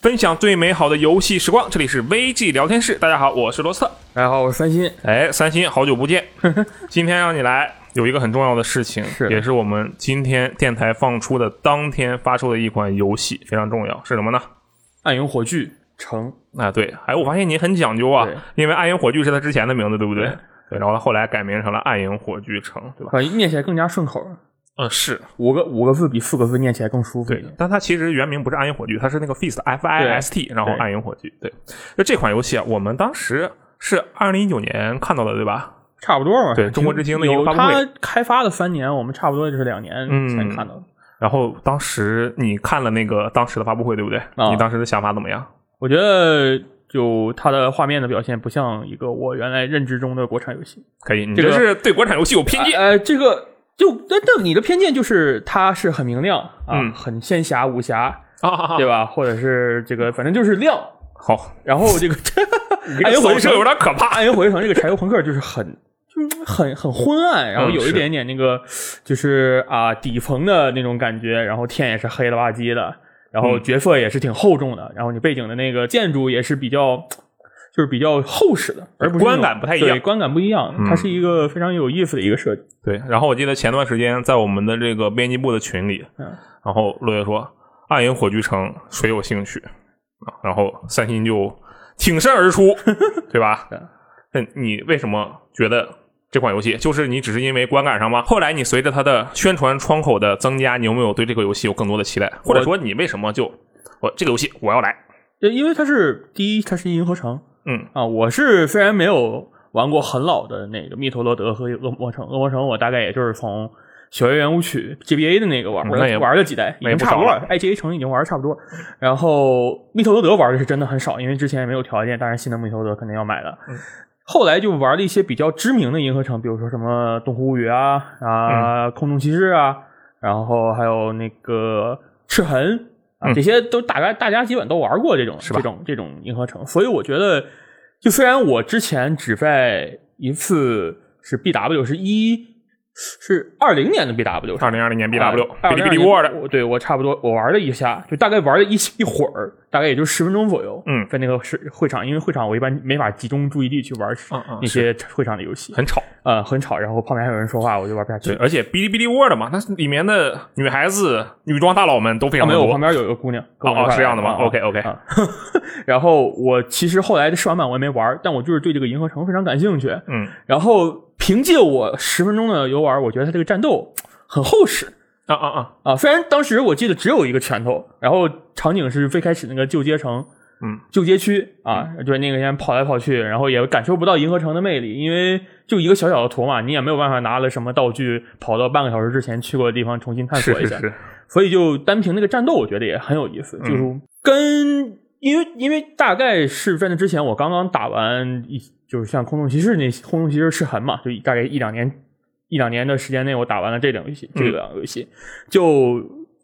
分享最美好的游戏时光，这里是 VG 聊天室。大家好，我是罗斯特。大家好，我是三星。哎，三星，好久不见！今天让你来，有一个很重要的事情，是也是我们今天电台放出的当天发售的一款游戏，非常重要，是什么呢？暗影火炬城，啊，对，哎，我发现你很讲究啊，因为暗影火炬是他之前的名字，对不对？对对，然后他后来改名成了暗影火炬城，对吧？啊，念起来更加顺口。嗯，是五个五个字比四个字念起来更舒服对。，但它其实原名不是暗影火炬，它是那个 Fist F I S T，然后暗影火炬。对，就这款游戏啊，我们当时是二零一九年看到的，对吧？差不多嘛。对中国之星的一个有发布会它开发的三年，我们差不多就是两年嗯前看到的。然后当时你看了那个当时的发布会，对不对？啊你当时的想法怎么样？我觉得就它的画面的表现不像一个我原来认知中的国产游戏。可以，你这个是对国产游戏有偏见。呃，呃这个就但但你的偏见就是它是很明亮啊，嗯很仙侠武侠，啊对吧？或者是这个反正就是亮。好，然后这个 这暗影火炬城有点可怕。暗影火炬城这个柴油朋克就是很。就是很很昏暗，然后有一点点那个，就是啊底层的那种感觉，然后天也是黑了吧唧的，然后嗯角色也是挺厚重的，然后你背景的那个建筑也是比较，就是比较厚实的，而不是观感不太一样对，观感不一样，嗯它是一个非常有意思的一个设计。对，然后我记得前段时间在我们的这个编辑部的群里，嗯然后落叶说暗影火炬城谁有兴趣啊？然后三星就挺身而出，对吧？那你为什么觉得这款游戏就是你只是因为观感上吗？后来你随着它的宣传窗口的增加，你有没有对这个游戏有更多的期待？或者说你为什么就我这个游戏我要来？对，因为它是第一，它是银河城嗯啊，我是虽然没有玩过很老的那个密特罗德和恶魔城，恶魔城我大概也就是从。小圆圆舞曲 GBA 的那个玩嗯那也玩了几代，已经差不多了。IGA 城已经玩的差不多，然后密特罗德玩的是真的很少，因为之前也没有条件，当然新的密特罗德肯定要买的。嗯后来就玩了一些比较知名的银河城，比如说什么东湖物语啊啊、空中骑士啊，然后还有那个赤痕啊，嗯。这些都大概大家基本都玩过这种是吧？这种这种银河城，所以我觉得，就虽然我之前只在一次是 BW 是一是二零年的 BW 二零二零年 BW 啊哔哩哔哩 World，对我差不多，我玩了一下，就大概玩了一一会儿，大概也就十分钟左右。嗯在那个是会场，因为会场我一般没法集中注意力去玩嗯嗯那些会场的游戏，很吵。呃，很吵，然后旁边还有人说话，我就玩不下去对，。而且哔哩哔哩 World 嘛，它里面的女孩子、女装大佬们都非啊，没有。旁边有一个姑娘，哦哦，是这样的吗来？OK OK，啊 然后我其实后来的试玩版我也没玩，但我就是对这个银河城非常感兴趣。嗯然后凭借我十分钟的游玩，我觉得它这个战斗很厚实。啊啊啊，啊。虽然当时我记得只有一个拳头，然后场景是最开始那个旧街城，嗯，旧街区啊，就是那个先跑来跑去，然后也感受不到银河城的魅力，因为就一个小小的图嘛，你也没有办法拿了什么道具跑到半个小时之前去过的地方重新探索一下。是是。是，所以就单凭那个战斗，我觉得也很有意思，就是跟因为因为大概是在那之前，我刚刚打完一就是像空洞骑士那空洞骑士赤痕嘛，就大概一两年一两年的时间内，我打完了这两个游戏，这两个游戏就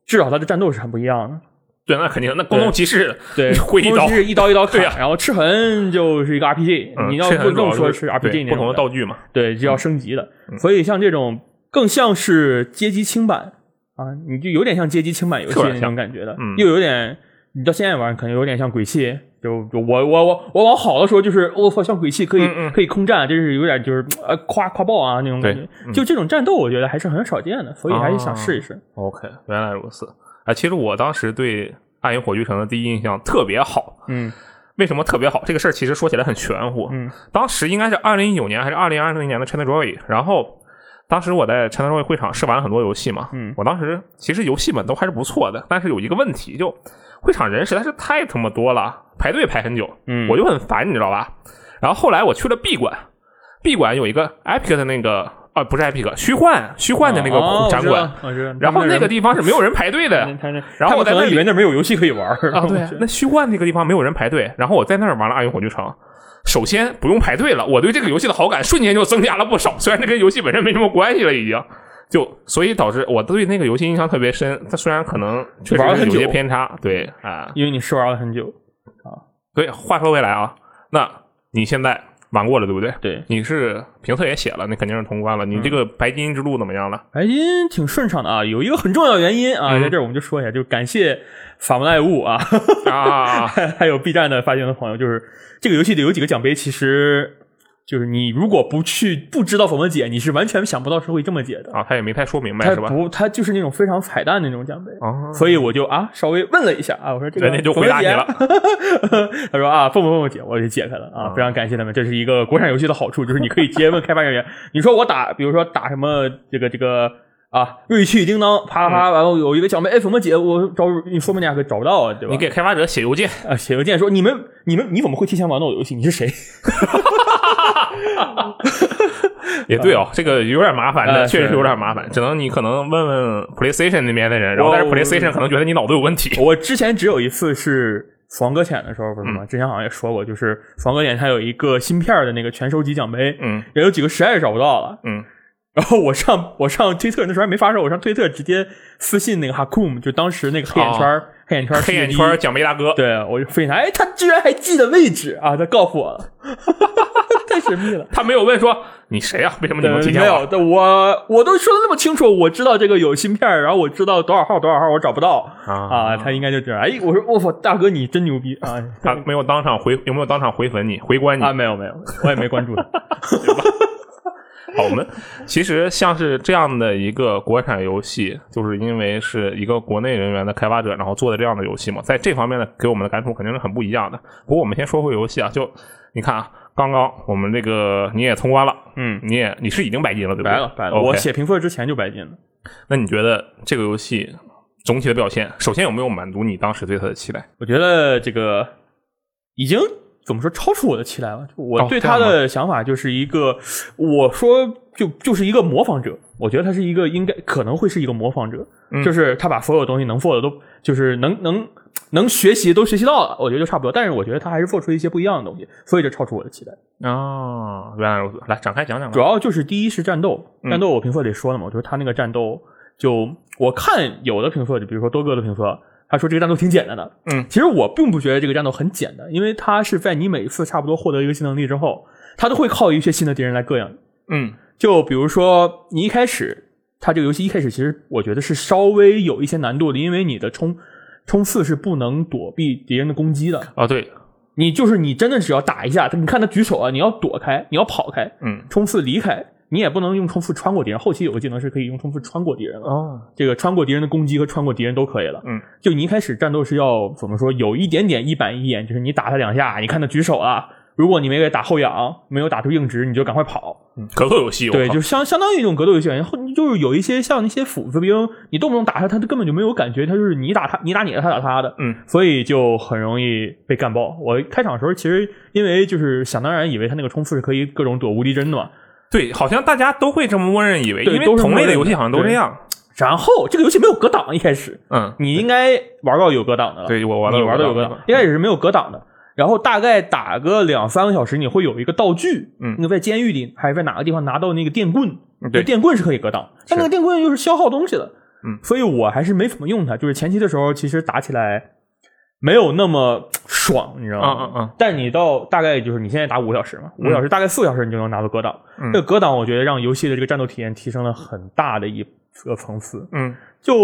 至少它的战斗是很不一样的。对，那肯定，那空洞骑士对，挥一刀空洞骑士一刀一刀砍，然后赤痕就是一个 RPG，、嗯你要不这很主要这么说是 RPG 那不同的种道具嘛。对，就要升级的。嗯所以像这种更像是街机轻版啊，你就有点像街机轻版游戏那种感觉的，嗯又有点你到现在玩可能有点像鬼泣。就就我我我我往好的说就是我操像鬼泣可以、嗯嗯可以空战，就是有点就是呃夸夸爆啊那种感觉。嗯就这种战斗，我觉得还是很少见的，所以还是想试一试。OK，原来如此。啊，其实我当时对暗影火炬城的第一印象特别好。嗯为什么特别好？这个事儿其实说起来很玄乎。嗯当时应该是二零一九年还是二零二零年的 ChinaJoy，然后当时我在 ChinaJoy 会场试玩了很多游戏嘛。嗯我当时其实游戏们都还是不错的，但是有一个问题，就会场人实在是太他妈多了，排队排很久，嗯，我就很烦，你知道吧？然后后来我去了 B 馆，B 馆有一个 Epic 的那个啊，不是 Epic，虚幻虚幻的那个哦展馆，，然后那个地地方是没有人排队的。然后我在那以为那没有游戏可以玩儿啊，对，那虚幻那个地方没有人排队，然后我在那儿玩了《暗影火炬城》。首先不用排队了，我对这个游戏的好感瞬间就增加了不少。虽然这跟游戏本身没什么关系了，已经。就所以导致我对那个游戏印象特别深。它虽然可能确实是有些偏差，对啊，因为你试玩了很久啊。所以话说回来啊，那你现在玩过了对不对？对，你是评测也写了，那肯定是通关了。你这个白金之路怎么样了？白金挺顺畅的啊，有一个很重要的原因啊，嗯在这儿我们就说一下，就感谢法姆赖物啊，啊，还有 B 站的发行的朋友，就是这个游戏里有几个奖杯，其实就是你如果不去不知道怎么解，你是完全想不到是会这么解的。啊，他也没太说明白是吧？不，他就是那种非常彩蛋的那种奖杯。哦，所以我就啊稍微问了一下啊，我说这个人家就回答你了。他说啊，蹦蹦蹦解，我就解开了啊，啊非常感谢他们，这是一个国产游戏的好处，就是你可以直接问开发人员，你说我打，比如说打什么这个这个啊，瑞趣叮当，啪啪，完了有一个奖杯，哎，怎么解？我找你说明人家可找不到啊，对吧？你给开发者写邮件，啊写邮件说你们你们你怎么会提前玩到我游戏？你是谁？也对哦，这个有点麻烦，确实是有点麻烦，只能你可能问问 PlayStation 那边的人，然后但是 PlayStation 可能觉得你脑子有问题。我之前只有一次是死亡搁浅的时候，不是嗯吗？之前好像也说过，就是死亡搁浅它有一个芯片的那个全收集奖杯，嗯也有几个实在是找不到了。嗯然后我上我上推特那时候还没发售，我上推特直接私信那个哈库姆，就当时那个黑眼圈儿、黑眼圈黑眼圈奖杯大哥，对我就非常，哎，他居然还记得位置啊！他告诉我了，太神秘了。他没有问说你谁啊、为什么你能提前没有，我我都说的那么清楚，我知道这个有芯片，然后我知道多少号多少号，我找不到啊啊，他应该就这样。哎，我说我操，大哥你真牛逼啊！他没有当场回，有没有当场回粉你，回关你？啊，没有没有，我也没关注他。好，我们其实像是这样的一个国产游戏，就是因为是一个国内人员的开发者，然后做的这样的游戏嘛，在这方面呢，给我们的感触肯定是很不一样的。不过我们先说回游戏啊，就你看啊，刚刚我们这个你也通关了，嗯，你也你是已经白金了，对不对？白了白了我写评测之前就白金了。那你觉得这个游戏总体的表现，首先有没有满足你当时对它的期待？我觉得这个已经怎么说超出我的期待了。我对他的想法就是一个，我说就就是一个模仿者。我觉得他是一个应该可能会是一个模仿者，嗯就是他把所有东西能做的都就是能能能学习都学习到了，我觉得就差不多。但是我觉得他还是做出一些不一样的东西，所以就超出我的期待。哦，原来如此，来展开讲讲吧。主要就是第一是战斗，嗯战斗我评测里说了嘛，就是他那个战斗就我看有的评测，就比如说多哥的评测，他说这个战斗挺简单的，嗯。其实我并不觉得这个战斗很简单，因为它是在你每一次差不多获得一个新能力之后，他都会靠一些新的敌人来膈应你。嗯。就比如说你一开始，他这个游戏一开始其实我觉得是稍微有一些难度的，因为你的冲冲刺是不能躲避敌人的攻击的，哦对，你就是你真的只要打一下，你看他举手啊，你要躲开，你要跑开，嗯。冲刺离开，你也不能用冲刺穿过敌人。后期有个技能是可以用冲刺穿过敌人了，哦这个穿过敌人的攻击和穿过敌人都可以了。嗯，就你一开始战斗是要怎么说，有一点点一板一眼，就是你打他两下，你看他举手了，如果你没给打后仰，没有打出硬直，你就赶快跑。嗯格斗游戏，我对，靠就相相当于一种格斗游戏。然后就是有一些像那些斧子兵，你动不动打他，他根本就没有感觉，他就是你打他，你打你的，他打他的。嗯所以就很容易被干爆。我开场的时候其实因为就是想当然以为他那个冲刺是可以各种躲无敌针的嘛，对，好像大家都会这么默认以为，因为同类的的游戏好像都这样。然后这个游戏没有格挡，一开始嗯，你应该玩到有格挡的了，对我玩到你玩到有格格挡挡，一开始是没有格挡的。然后大概打个两三个小时，你会有一个道具，嗯那个在监狱里还是在哪个地方拿到那个电棍，嗯对电棍是可以格挡，但那个电棍又是消耗东西的，嗯，所以我还是没怎么用它。就是前期的时候，其实打起来没有那么爽，你知道吗？嗯嗯嗯但你到大概就是你现在打五个小时嘛，五个小时大概四个小时你就能拿到格挡。嗯这个格挡我觉得让游戏的这个战斗体验提升了很大的一个层次，嗯就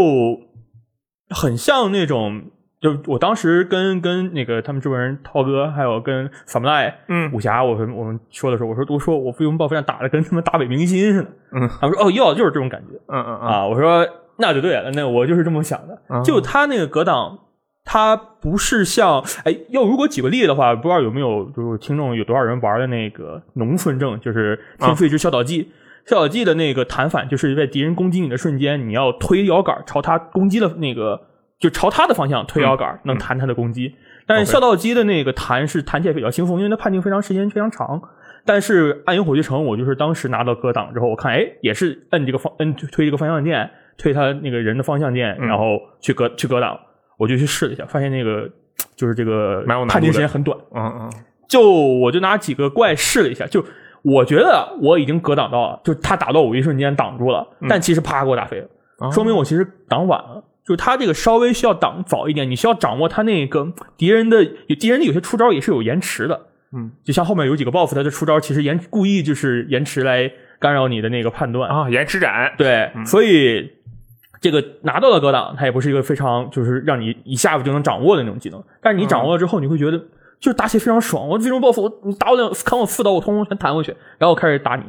很像那种。就我当时跟跟那个他们制作人涛哥，还有跟萨姆赖嗯武侠，我们我们说的时候，我说我说我飞龙暴飞战打的跟他们打北明星似的，嗯他们说哦要就是这种感觉嗯嗯嗯啊，我说那就对了，那我就是这么想的，嗯就他那个格挡，它不是像哎，要如果举个例子的话，不知道有没有就是听众有多少人玩的那个农村证，就是《天赋之效导记》效导记的那个弹反，就是在敌人攻击你的瞬间，你要推摇杆朝他攻击的那个，就朝他的方向推摇杆，能弹他的攻击。但是效导机的那个弹是弹起来比较轻松，因为它判定非常时间非常长。但是暗影火炬城，我就是当时拿到格挡之后，我看哎，也是摁这个方摁推这个方向键，推他那个人的方向键，嗯然后去格去格挡，我就去试了一下，发现那个就是这个判定时间很短。嗯嗯就我就拿几个怪试了一下，就我觉得我已经格挡到了，就他打到我一瞬间挡住了，但其实啪给我打飞了，啊说明我其实挡晚了。就他这个稍微需要挡早一点，你需要掌握他那个敌人的敌人的有些出招也是有延迟的，嗯，就像后面有几个 BOSS，他的出招其实延故意就是延迟来干扰你的那个判断，啊，延迟斩，对，所以这个拿到了格挡，它也不是一个非常就是让你一下子就能掌握的那种技能。但是你掌握了之后，你会觉得就是打起来非常爽。我最终 BOSS，我你打我两砍我四刀，我通通全弹回去，然后我开始打你。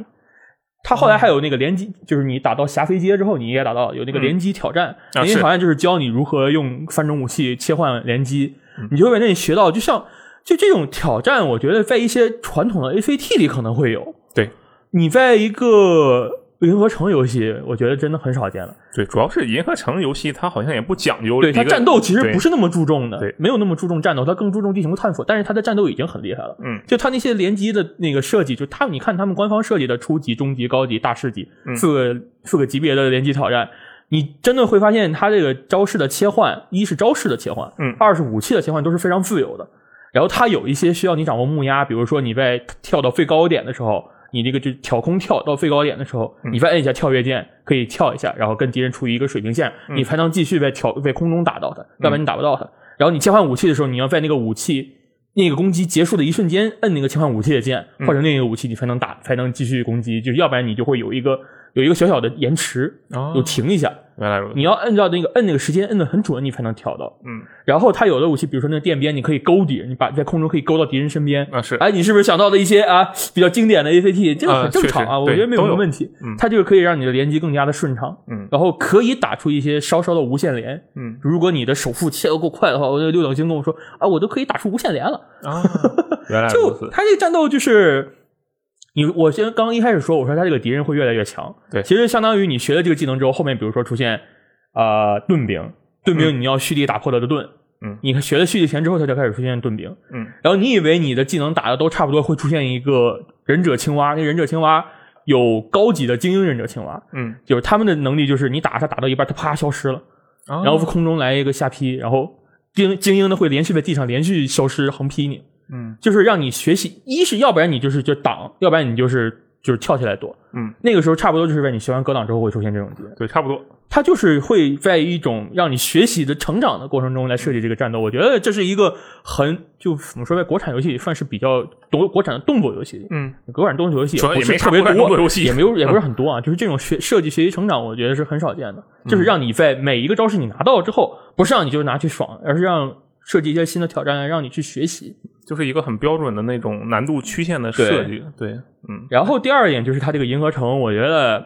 他后来还有那个联机，就是你打到霞飞街之后，你也打到有那个联机挑战。啊联机挑战就是教你如何用三种武器切换联机，你就会在那里学到，就像就这种挑战，我觉得在一些传统的 ACT 里可能会有。对你在一个银河城游戏，我觉得真的很少见了。对，主要是银河城游戏，它好像也不讲究对它战斗其实不是那么注重的，对没有那么注重战斗，它更注重地形探索。但是它的战斗已经很厉害了，嗯，就它那些联机的那个设计，就它你看他们官方设计的初级、中级、高级、大师级嗯四个四个级别的联机挑战，你真的会发现它这个招式的切换，一是招式的切换，嗯二是武器的切换都是非常自由的。然后它有一些需要你掌握木压，比如说你在跳到最高点的时候，你这个就挑空跳到最高点的时候，嗯你再摁一下跳跃键，可以跳一下，然后跟敌人处于一个水平线，嗯你才能继续在挑在空中打到他，要不然你打不到他。然后你切换武器的时候，你要在那个武器那个攻击结束的一瞬间摁那个切换武器的键，嗯换成另一个武器，你才能打，才能继续攻击。就要不然你就会有一个有一个小小的延迟，哦有停一下。原来如此，你要按照那个摁那个时间摁的很准，你才能挑到。嗯然后它有的武器，比如说那个电鞭，你可以勾敌人，你把在空中可以勾到敌人身边。啊是哎，你是不是想到了一些啊比较经典的 ACT？这个啊很正常啊，我觉得没有什么问题。嗯它就是可以让你的连击更加的顺畅，嗯然后可以打出一些稍稍的无限连。嗯如果你的手速切的够快的话，我那个六等星跟我说啊，我都可以打出无限连了。啊，原来如就此，他这个战斗就是。你我先刚刚一开始说，我说他这个敌人会越来越强，对。其实相当于你学了这个技能之后，后面比如说出现呃盾兵，盾兵你要蓄力打破他的盾，嗯。你学了蓄力前之后，他就开始出现盾兵，嗯。然后你以为你的技能打的都差不多，会出现一个忍者青蛙，那忍者青蛙有高级的精英忍者青蛙，嗯，就是他们的能力就是你打他打到一半，他啪消失了，然然后空中来一个下劈，然后精精英的会连续在地上连续消失横劈你，嗯就是让你学习，一是要不然你就是就挡，要不然你就是就是跳起来躲。嗯，那个时候差不多就是在你学完格挡之后会出现这种敌人，对，差不多，它就是会在一种让你学习的成长的过程中来设计这个战斗。我觉得这是一个很就怎么说，在国产游戏里算是比较国国产的动作游戏。嗯国产动作游戏不是特别多，游戏也没有 也不是很多啊。就是这种学设计学习成长，我觉得是很少见的。就是让你在每一个招式你拿到了之后，不是让你就拿去爽，而是让设计一些新的挑战，让你去学习。就是一个很标准的那种难度曲线的设计，对，嗯然后第二点就是它这个银河城，我觉得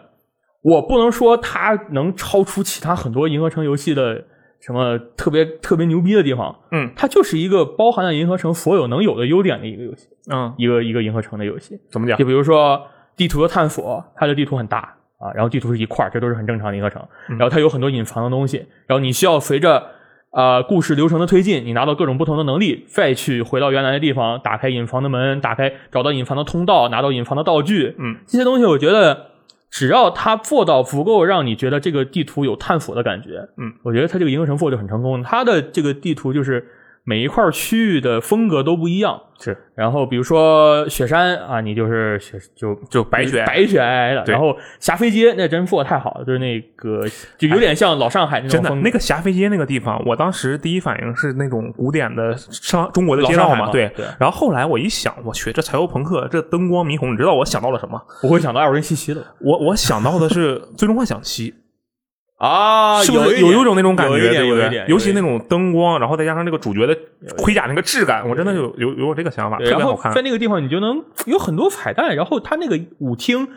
我不能说它能超出其他很多银河城游戏的什么特别特别牛逼的地方，嗯它就是一个包含了银河城所有能有的优点的一个游戏，嗯，一个一个银河城的游戏。怎么讲就？比如说地图的探索，它的地图很大啊，然后地图是一块儿，这都是很正常的银河城。嗯然后它有很多隐藏的东西，然后你需要随着呃故事流程的推进，你拿到各种不同的能力，再去回到原来的地方，打开隐藏的门，打开找到隐藏的通道，拿到隐藏的道具。嗯，这些东西我觉得。只要他做到足够让你觉得这个地图有探索的感觉，嗯，我觉得他这个银河城赋》就很成功。他的这个地图就是每一块区域的风格都不一样，是然后比如说雪山啊，你就是雪就就白雪白雪皑皑的，然后霞飞街那真做的太好了，就是那个就有点像老上海那种真的风。那个霞飞街那个地方，我当时第一反应是那种古典的上中国的街道嘛，对对。然后后来我一想，我去，这柴油朋克，这灯光霓虹，你知道我想到了什么？我会想到艾尔文西奇的我我想到的是《最终幻想七》，啊是不是有有一种那种感觉，有一点对不对有一点？尤其那种灯光，然后再加上那个主角的盔甲那个质感，我真的有有有这个想法，特别好看然后在。那个地方你就能有很多彩蛋，然后他那个舞厅。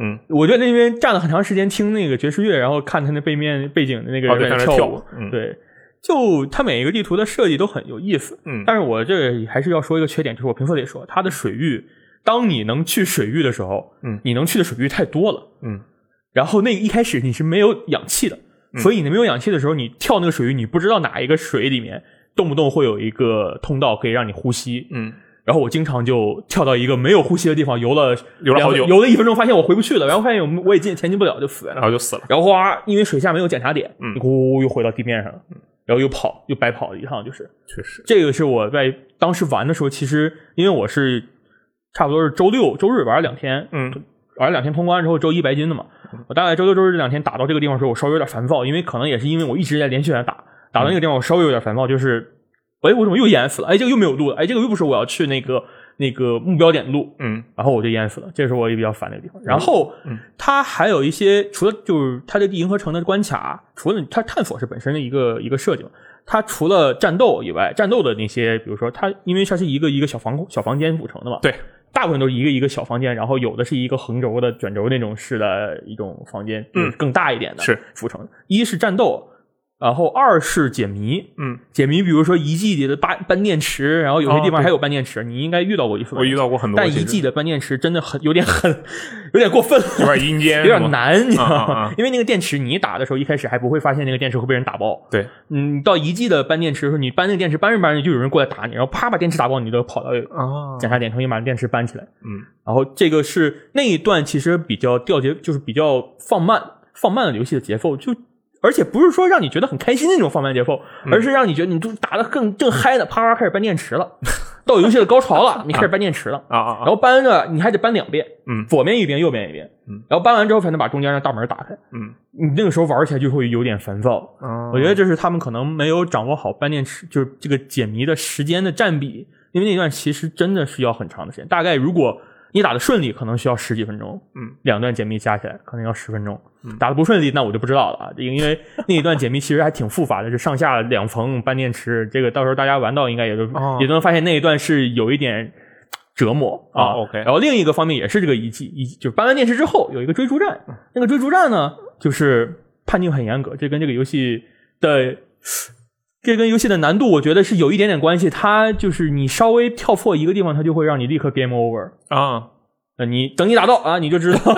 嗯，我在那边站了很长时间听那个爵士乐，然后看他那背面背景的那个人在跳舞对，就他每一个地图的设计都很有意思，嗯但是我这还是要说一个缺点，就是我评测里说，它的水域，当你能去水域的时候，嗯你能去的水域太多了，嗯，然后那一开始你是没有氧气的，所以你没有氧气的时候，你跳那个水域，你不知道哪一个水里面动不动会有一个通道可以让你呼吸，嗯，然后我经常就跳到一个没有呼吸的地方，游了游了好久游了一分钟，发现我回不去了，然后发现我我也进前进不了，就死了。然后就死了。然后哗，因为水下没有检查点，嗯你呼又回到地面上了，然后又跑又白跑了一趟，就是确实，这个是我在当时玩的时候，其实因为我是差不多是周六、周日玩了两天，嗯玩了两天通关之后，周一白金的嘛。我大概周六、周日这两天打到这个地方的时候，我稍微有点烦躁，因为可能也是因为我一直在连续在打，打到那个地方我稍微有点烦躁，就是，哎，我怎么又淹死了？哎，这个又没有路了，哎，这个又不是我要去那个那个目标点路，嗯然后我就淹死了，这是我也比较烦的一个地方。然后，嗯它还有一些除了就是它这个银河城的关卡，除了它探索是本身的一个一个设计嘛，它除了战斗以外，战斗的那些，比如说它因为它是一个一个小房小房间组成的嘛，对，大部分都是一个一个小房间，然后有的是一个横轴的卷轴那种式的一种房间，嗯更大一点的是组成。一是战斗，然后二是解谜，嗯，解谜，比如说遗迹里的搬搬电池，然后有些地方还有搬电池，你应该遇到过一次吧。我遇到过很多，但遗迹的搬电池真的很有点很有点过分了，有点阴间，有。点难，你知道吗啊？因为那个电池你打的时候，一开始还不会发现那个电池会被人打爆。对，嗯，到遗迹的搬电池的时候，你搬那个电池搬着搬着就有人过来打你，然后啪把电池打爆，你就跑到啊检查点重新把电池搬起来。嗯然后这个是那一段其实比较调节，就是比较放慢放慢了游戏的节奏，就而且不是说让你觉得很开心的那种放慢节奏，嗯。而是让你觉得你都打的更正嗨的，啪啪开始搬电池了，到游戏的高潮了，你开始搬电池了。啊啊啊！然后搬着你还得搬两遍，嗯。左边一边，右边一边，嗯，然后搬完之后才能把中间的大门打开。嗯。你那个时候玩起来就会有点烦躁。啊，我觉得这是他们可能没有掌握好搬电池，就是这个解谜的时间的占比，因为那段其实真的是要很长的时间，大概如果你打的顺利，可能需要十几分钟，嗯，两段解密加起来可能要十分钟，嗯。打的不顺利那我就不知道了啊，因因为那一段解密其实还挺复杂的，就上下两层搬电池，这个到时候大家玩到应该也就、哦。也都能发现那一段是有一点。折磨啊、哦，OK。然后另一个方面也是这个遗迹，遗就是搬完电池之后有一个追逐战，嗯。那个追逐战呢，就是判定很严格，这跟这个游戏的这跟游戏的难度，我觉得是有一点点关系。它就是你稍微跳错一个地方，它就会让你立刻 game over。啊，那你等你打到啊，你就知道。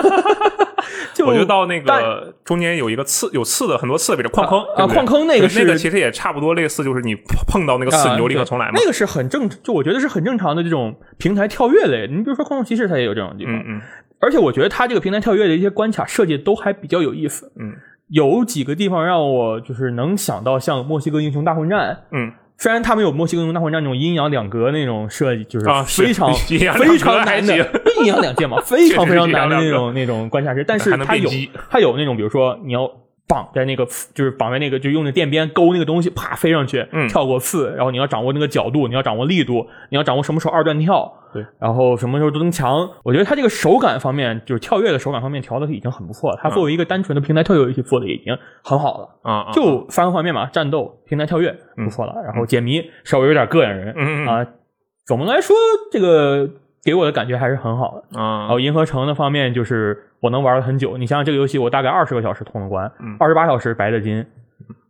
就我就到那个中间有一个刺，有刺的很多刺的，比如矿坑啊矿坑那个是那个其实也差不多类似，就是你碰到那个刺啊你就立刻重来嘛。那个是很正，就我觉得是很正常的这种平台跳跃类。你比如说《空洞骑士》，它也有这种地方。嗯嗯而且我觉得它这个平台跳跃的一些关卡设计都还比较有意思。嗯有几个地方让我就是能想到像墨西哥英雄大混战，嗯。虽然他们有墨西哥英雄大混战那种阴阳两隔那种设计，就是非常、非常难的阴阳两界嘛，非常非常难的那种那种关卡式，但是它有它有那种，比如说你要绑在那个就是绑在那个就用那电鞭勾那个东西，啪飞上去，嗯跳过刺，然后你要掌握那个角度，你要掌握力度，你要掌握什么时候二段跳，对，然后什么时候增强。我觉得它这个手感方面，就是跳跃的手感方面调的已经很不错了。它作为一个单纯的平台跳跃游戏做的已经很好了。啊，啊就三个画面嘛，战斗、平台跳跃不错了，然后解谜稍微有点膈应人、啊。总的来说，这个给我的感觉还是很好的啊。然啊后银河城的方面，就是我能玩了很久。你想想，这个游戏我大概二十个小时通了关嗯，二十八小时白的金。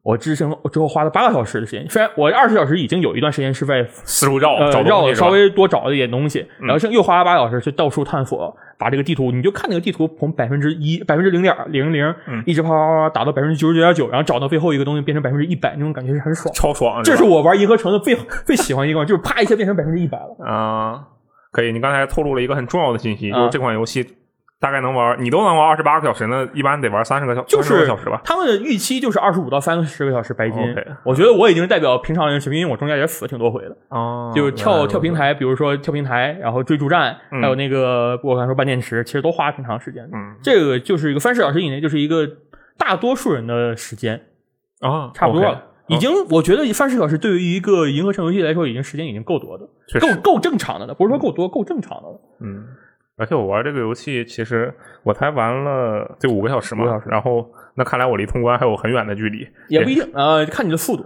我之前之后花了八个小时的时间，虽然我二十小时已经有一段时间是在四处绕呃找绕了稍微多找了一点东西，嗯然后剩又花了八小时去到处探索，把这个地图，你就看那个地图从百分之一、百分之零点零零嗯，一直啪啪啪啪打到百分之九十九点九，然后找到最后一个东西变成百分之一百，那种感觉是很爽。超爽，这是我玩银河城的最最喜欢的一个，就是啪一下变成百分之一百了。啊，可以。你刚才透露了一个很重要的信息，啊就是这款游戏大概能玩，你都能玩二十八个小时，那一般得玩三十个小30就是个小时吧。他们的预期就是二十五到三十个小时白金。我觉得我已经代表平常人水平，因为我中间也死了挺多回的。哦，就是跳跳平，台，比如说跳平台，然后追逐战，嗯还有那个我刚才说搬电池，其实都花挺长时间的。嗯这个就是一个三十小时以内，就是一个大多数人的时间，啊，差不多了。已经，我觉得三十小时对于一个银河城游戏来说，已经时间已经够多的，够够正常的了，不是说够多，够正常的了。嗯，而且我玩这个游戏，其实我才玩了这五个小时嘛，五个小时然后那看来我离通关还有很远的距离，也不一定，呃，看你的速度。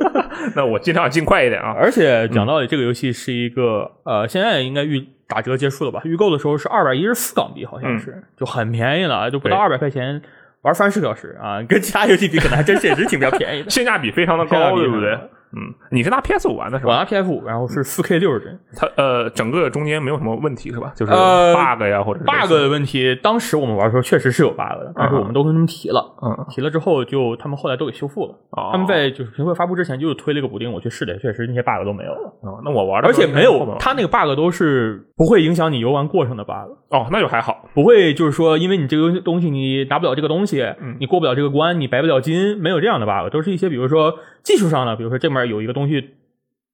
那我尽量尽快一点啊。而且讲道理，这个游戏是一个，呃，现在应该预打折结束了吧？预购的时候是二百一十四港币，好像是，就很便宜了，就不到对二百块钱玩三十个小时啊，跟其他游戏比，可能还真确实挺比较便宜的。性价比非常的高，对不对？嗯，你是拿 PS 五玩的是吧？我拿 PS 五，然后是四 K 六十帧。它呃，整个中间没有什么问题是吧？就是呃 bug 呀，或者是 bug 的问题，当时我们玩的时候确实是有 bug 的，但是我们都跟他们提了，嗯，提了之后就他们后来都给修复了。哦他们在就是评会发布之前就推了个补丁，我去试了，确实那些 bug 都没有了，哦那我玩的而且没有，它那个 bug 都是不会影响你游玩过程的 bug。哦，那就还好。不会，就是说，因为你这个东西你拿不了这个东西，嗯你过不了这个关，你白不了金，没有这样的 bug，都是一些比如说技术上的，比如说这面有一个东西，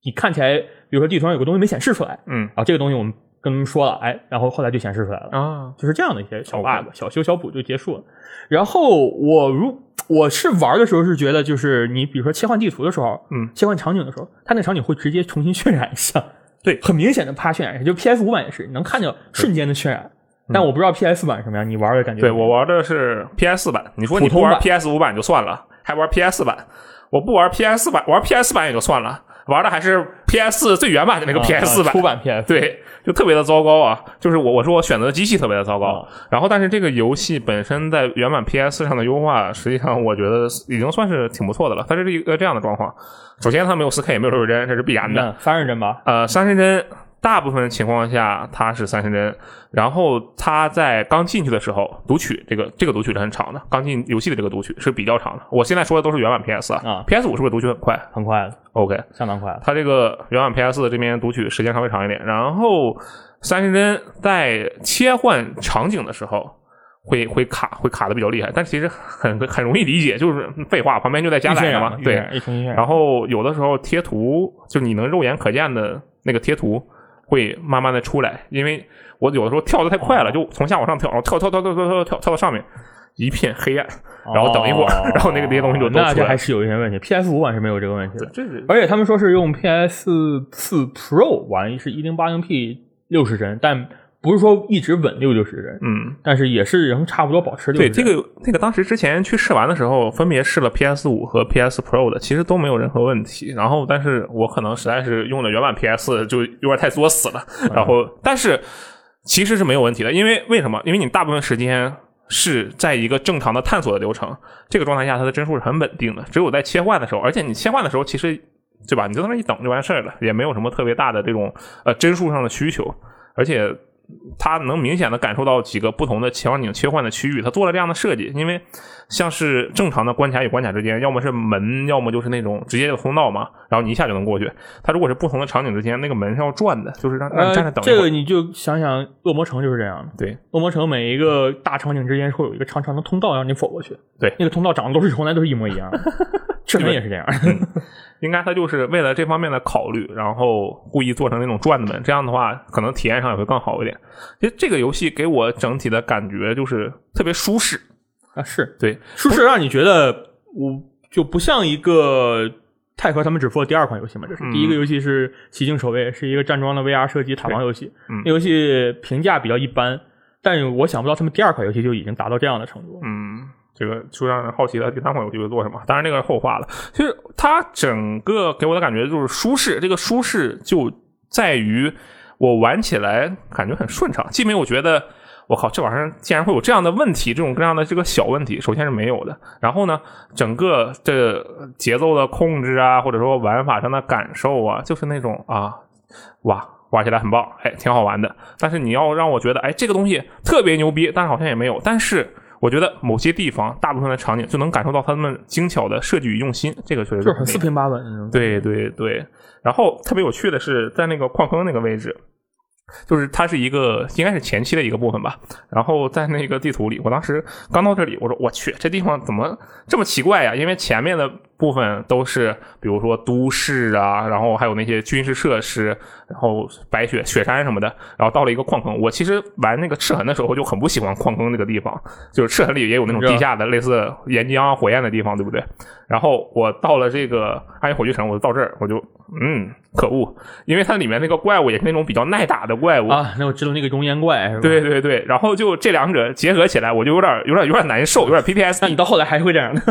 你看起来，比如说地图上有个东西没显示出来，嗯啊，这个东西我们跟他们说了，哎，然后后来就显示出来了。啊，就是这样的一些小 bug，小修小补就结束了。然后我如我是玩的时候是觉得，就是你比如说切换地图的时候，嗯，切换场景的时候，它那场景会直接重新渲染一下，对很明显的啪渲染一下。就 PS 五版也是，你能看见瞬间的渲染。但我不知道 PS 版什么样，你玩的感觉？对我玩的是 PS 版。你说你不玩 PS 五版就算了，还玩 PS 版？我不玩 PS 版，玩 PS 版也就算了。玩的还是 PS 最原版的那个 PS 版，初版 PS，对，就特别的糟糕啊！就是我我说我选择的机器特别的糟糕，然后但是这个游戏本身在原版 PS 上的优化，实际上我觉得已经算是挺不错的了。它是一个这样的状况，首先它没有 4K 也没有六十帧，这是必然的，三十帧吧？呃，三十帧。大部分情况下它是三十帧，然后它在刚进去的时候读取这个这个读取是很长的，刚进游戏的这个读取是比较长的。我现在说的都是原版 PS 啊，PS 五是不是读取很快？很快，OK，相当快。它这个原版 PS 这边读取时间稍微长一点，然后三十帧在切换场景的时候会会卡，会卡的比较厉害，但其实很很容易理解，就是废话，旁边就在加载嘛，对，然后有的时候贴图就你能肉眼可见的那个贴图。会慢慢的出来，因为我有的时候跳的太快了，就从下往上跳，然后跳跳跳跳跳跳跳跳到上面，一片黑暗，然后等一会儿，然后那个那些东西就那就还是有一些问题。PS 五版是没有这个问题的，这是而且他们说是用 PS 四 Pro 玩是一零八零 P 六十帧，但。不是说一直稳六六十帧，嗯，但是也是能差不多保持六对这个那个当时之前去试玩的时候，分别试了 PS 五和 PS Pro 的，其实都没有任何问题。然后，但是我可能实在是用的原版 PS 就有点太作死了。然后，但是其实是没有问题的，因为为什么？因为你大部分时间是在一个正常的探索的流程，这个状态下它的帧数是很稳定的。只有在切换的时候，而且你切换的时候，其实对吧？你就在那一等就完事儿了，也没有什么特别大的这种呃帧数上的需求，而且。它能明显的感受到几个不同的场景切换的区域，他做了这样的设计，因为像是正常的关卡与关卡之间，要么是门，要么就是那种直接的通道嘛，然后你一下就能过去。他如果是不同的场景之间，那个门是要转的，就是让让你站着等。这个你就想想，恶魔城就是这样的。对，恶魔城每一个大场景之间会有一个长长的通道让你走过去。对，那个通道长得都是从来都是一模一样。赤门也是这样。应该他就是为了这方面的考虑，然后故意做成那种转的门，这样的话可能体验上也会更好一点。其实这个游戏给我整体的感觉就是特别舒适。啊，是。对。舒适，让你觉得我就不像一个泰和他们只做第二款游戏嘛，这是第一个游戏是奇境守卫，是一个站桩的 VR 射击塔防游戏，那游戏评价比较一般，但我想不到他们第二款游戏就已经达到这样的程度，嗯。这个就让人好奇了，第三款游戏会做什么？当然，那个是后话了。其实它整个给我的感觉就是舒适，这个舒适就在于我玩起来感觉很顺畅，既没有觉得我靠这玩意儿竟然会有这样的问题，这种各样的这个小问题，首先是没有的。然后呢，整个这节奏的控制啊，或者说玩法上的感受啊，就是那种啊，哇，玩起来很棒，哎，挺好玩的。但是你要让我觉得，哎，这个东西特别牛逼，但是好像也没有。但是我觉得某些地方，大部分的场景就能感受到他们精巧的设计与用心，这个确实就是很四平八稳。对对对，然后特别有趣的是，在那个矿坑那个位置。就是它是一个应该是前期的一个部分吧，然后在那个地图里，我当时刚到这里，我说我去，这地方怎么这么奇怪呀？因为前面的部分都是比如说都市啊，然后还有那些军事设施，然后白雪雪山什么的，然后到了一个矿坑。我其实玩那个赤痕的时候就很不喜欢矿坑那个地方，就是赤痕里也有那种地下的类似岩浆火焰的地方，对不对？然后我到了这个暗影火炬城，我就到这儿，我就嗯，可恶，因为它里面那个怪物也是那种比较耐打的怪物啊。那我知道那个熔岩怪是吧？对对对，然后就这两者结合起来，我就有点有点有点难受，有点 PPS。那你到后来还会这样的？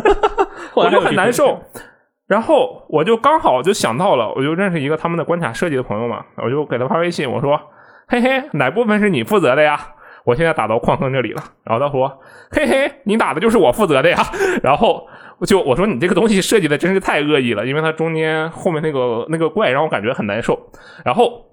我就很难受。然后我就刚好就想到了，我就认识一个他们的关卡设计的朋友嘛，我就给他发微信，我说：“嘿嘿，哪部分是你负责的呀？我现在打到矿坑这里了。”然后他说：“嘿嘿，你打的就是我负责的呀。”然后。就我说你这个东西设计的真是太恶意了，因为它中间后面那个那个怪让我感觉很难受。然后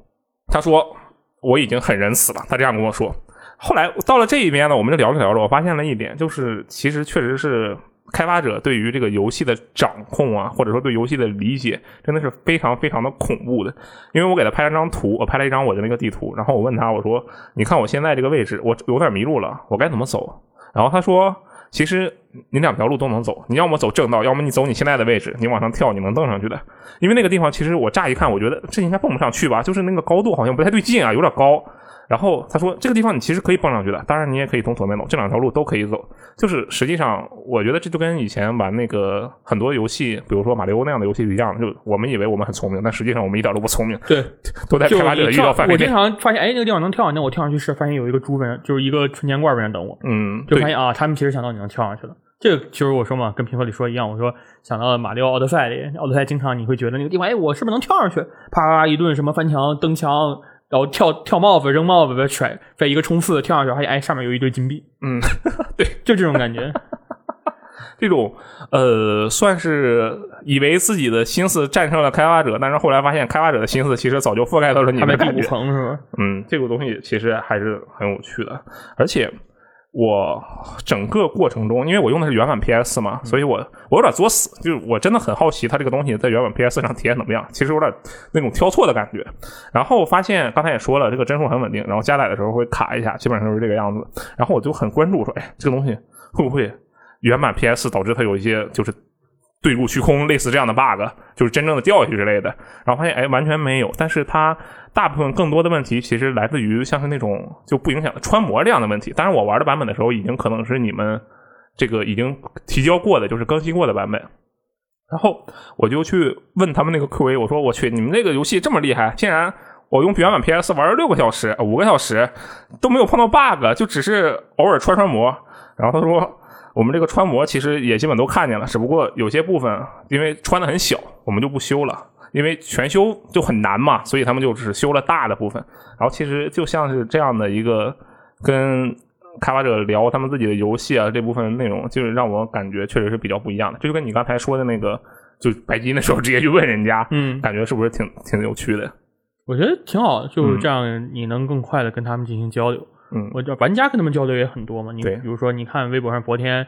他说我已经很仁慈了，他这样跟我说。后来到了这一边呢，我们就聊着聊着，我发现了一点，就是其实确实是开发者对于这个游戏的掌控啊，或者说对游戏的理解，真的是非常非常的恐怖的。因为我给他拍了张图，我拍了一张我的那个地图，然后我问他，我说你看我现在这个位置，我有点迷路了，我该怎么走？然后他说。其实你两条路都能走，你要么走正道，要么你走你现在的位置，你往上跳，你能蹬上去的。因为那个地方，其实我乍一看，我觉得这应该蹦不上去吧，就是那个高度好像不太对劲啊，有点高。然后他说这个地方你其实可以蹦上去的，当然你也可以从左边走，这两条路都可以走。就是实际上，我觉得这就跟以前玩那个很多游戏，比如说马里奥那样的游戏一样，就我们以为我们很聪明，但实际上我们一点都不聪明，对，都在开发者的预料范围我经。常发现，哎，那个地方能跳，那我跳上去是发现有一个猪在，就是一个存钱罐在那等我，嗯，就发现啊，他们其实想到你能跳上去了。这个其实我说嘛，跟评测里说一样，我说想到了马里奥奥德赛里，奥德赛经常你会觉得那个地方，哎，我是不是能跳上去？啪啪一顿什么翻墙、蹬墙，然后跳跳帽子、扔帽子、甩，甩一个冲刺跳上去，发现哎上面有一堆金币，嗯，对就这种感觉。这种呃，算是以为自己的心思战胜了开发者，但是后来发现开发者的心思其实早就覆盖到了你他们第五们的感觉。层是吧？嗯，这个东西其实还是很有趣的，而且我整个过程中，因为我用的是原版 PS 嘛，所以我我有点作死，就是我真的很好奇它这个东西在原版 PS 上体验怎么样。其实有点那种挑错的感觉，然后发现刚才也说了，这个帧数很稳定，然后加载的时候会卡一下，基本上就是这个样子。然后我就很关注说，哎，这个东西会不会原版 PS 导致它有一些就是对入虚空类似这样的 bug，就是真正的掉下去之类的。然后发现哎，完全没有。但是它大部分更多的问题其实来自于像是那种就不影响穿模这样的问题。当然，我玩的版本的时候已经可能是你们这个已经提交过的，就是更新过的版本。然后我就去问他们那个 QA，我说我去，你们这个游戏这么厉害，竟然我用原版 PS 玩了六个小时、五个小时都没有碰到 bug，就只是偶尔穿穿模。然后他说。我们这个穿模其实也基本都看见了，只不过有些部分因为穿的很小，我们就不修了，因为全修就很难嘛，所以他们就只修了大的部分。然后其实就像是这样的一个跟开发者聊他们自己的游戏啊这部分内容，就是让我感觉确实是比较不一样的。这就跟你刚才说的那个，就白金的时候直接去问人家，嗯，感觉是不是挺挺有趣的？我觉得挺好，就是这样，你能更快的跟他们进行交流。嗯，我玩家跟他们交流也很多嘛。你比如说，你看微博上昨天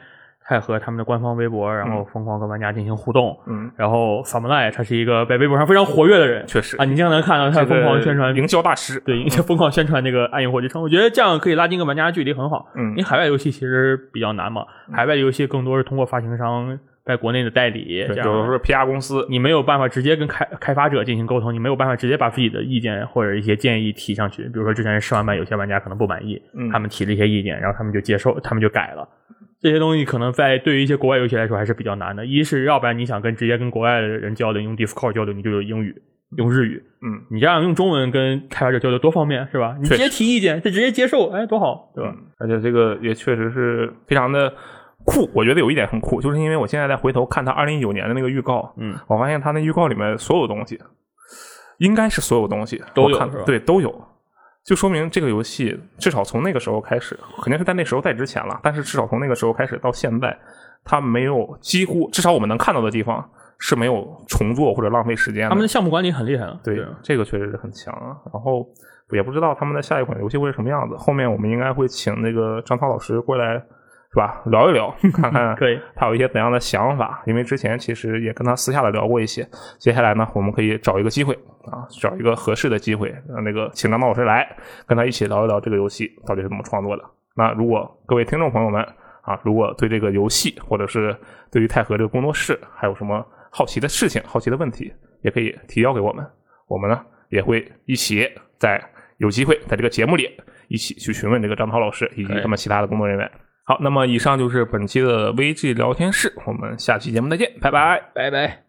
泰和他们的官方微博，然后疯狂跟玩家进行互动。嗯，然后法姆奈他是一个在微博上非常活跃的人，确实啊，你经常能看到他疯狂宣传营销大师，对，疯狂宣传那个《暗影火炬城》，我觉得这样可以拉近跟玩家距离，很好。嗯因为海外游戏其实比较难嘛，海外游戏更多是通过发行商在国内的代理，对，这样有的是 PR 公司，你没有办法直接跟开开发者进行沟通，你没有办法直接把自己的意见或者一些建议提上去。比如说之前试玩版有些玩家可能不满意，嗯他们提了一些意见，然后他们就接受，他们就改了。这些东西可能在对于一些国外游戏来说还是比较难的。一是要不然你想跟直接跟国外的人交流，用 Discord 交流，你就有英语、用日语。嗯，你这样用中文跟开发者交流多方便，是吧？你直接提意见，他直接接受，哎，多好，对吧？嗯而且这个也确实是非常的酷。我觉得有一点很酷，就是因为我现在在回头看他二零一九年的那个预告，嗯，我发现他那预告里面所有东西，应该是所有东西都看对，都有。就说明这个游戏至少从那个时候开始，肯定是在那时候在之前了，但是至少从那个时候开始到现在，它没有几乎至少我们能看到的地方是没有重做或者浪费时间的。他们的项目管理很厉害了，对对，这个确实是很强啊。然后也不知道他们的下一款游戏会是什么样子。后面我们应该会请那个张涛老师过来，是吧？聊一聊，看看可以他有一些怎样的想法。因为之前其实也跟他私下的聊过一些。接下来呢，我们可以找一个机会啊，找一个合适的机会，让那个请张涛老师来跟他一起聊一聊这个游戏到底是怎么创作的。那如果各位听众朋友们啊，如果对这个游戏或者是对于泰和这个工作室还有什么好奇的事情、好奇的问题，也可以提交给我们。我们呢也会一起在有机会在这个节目里一起去询问这个张涛老师以及他们其他的工作人员。好，那么以上就是本期的 VG 聊天室，我们下期节目再见，拜拜。拜拜。